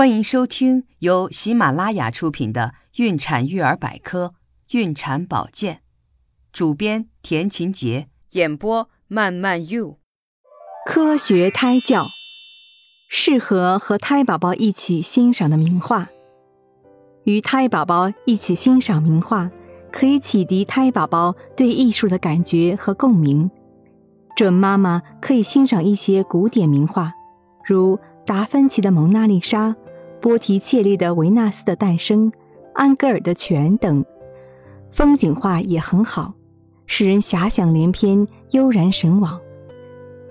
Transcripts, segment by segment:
欢迎收听由喜马拉雅出品的《孕产育儿百科·孕产保健》，主编田勤杰，演播慢慢 you。科学胎教，适合和胎宝宝一起欣赏的名画。与胎宝宝一起欣赏名画，可以启迪胎宝宝对艺术的感觉和共鸣。准妈妈可以欣赏一些古典名画，如。达芬奇的《蒙娜丽莎》，波提切利的《维纳斯的诞生》，安格尔的《泉》等，风景画也很好，使人遐想连篇，悠然神往。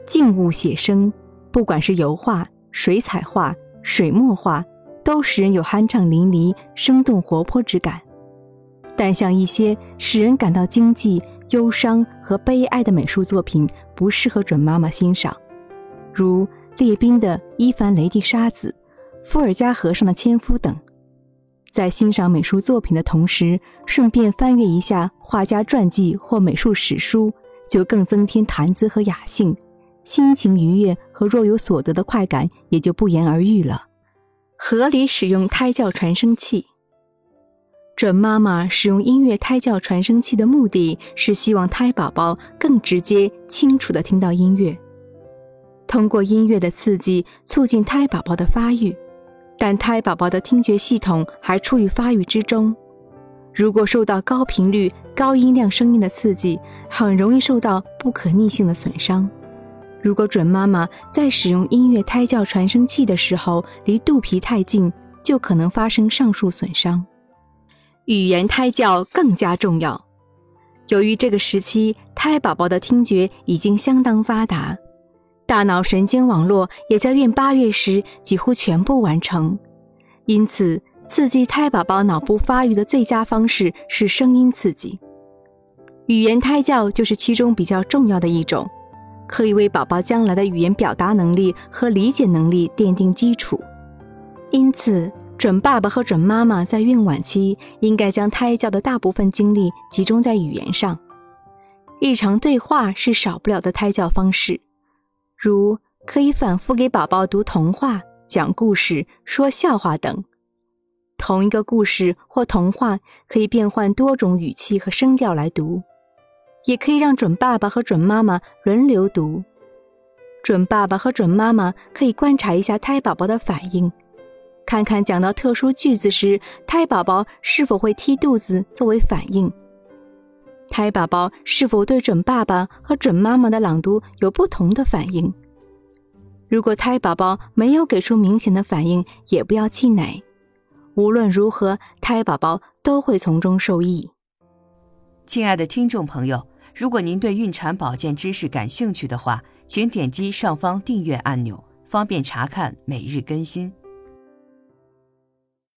静物写生，不管是油画、水彩画、水墨画，都使人有酣畅淋漓、生动活泼之感。但像一些使人感到惊悸、忧伤和悲哀的美术作品，不适合准妈妈欣赏，如。列宾的《伊凡雷帝沙子》，伏尔加河上的纤夫等，在欣赏美术作品的同时，顺便翻阅一下画家传记或美术史书，就更增添谈资和雅兴，心情愉悦和若有所得的快感也就不言而喻了。合理使用胎教传声器，准妈妈使用音乐胎教传声器的目的是希望胎宝宝更直接、清楚地听到音乐。通过音乐的刺激，促进胎宝宝的发育，但胎宝宝的听觉系统还处于发育之中。如果受到高频率、高音量声音的刺激，很容易受到不可逆性的损伤。如果准妈妈在使用音乐胎教传声器的时候离肚皮太近，就可能发生上述损伤。语言胎教更加重要，由于这个时期胎宝宝的听觉已经相当发达。大脑神经网络也在孕八月时几乎全部完成，因此刺激胎宝宝脑部发育的最佳方式是声音刺激。语言胎教就是其中比较重要的一种，可以为宝宝将来的语言表达能力和理解能力奠定基础。因此，准爸爸和准妈妈在孕晚期应该将胎教的大部分精力集中在语言上。日常对话是少不了的胎教方式。如可以反复给宝宝读童话、讲故事、说笑话等。同一个故事或童话可以变换多种语气和声调来读，也可以让准爸爸和准妈妈轮流读。准爸爸和准妈妈可以观察一下胎宝宝的反应，看看讲到特殊句子时，胎宝宝是否会踢肚子作为反应。胎宝宝是否对准爸爸和准妈妈的朗读有不同的反应？如果胎宝宝没有给出明显的反应，也不要气馁。无论如何，胎宝宝都会从中受益。亲爱的听众朋友，如果您对孕产保健知识感兴趣的话，请点击上方订阅按钮，方便查看每日更新。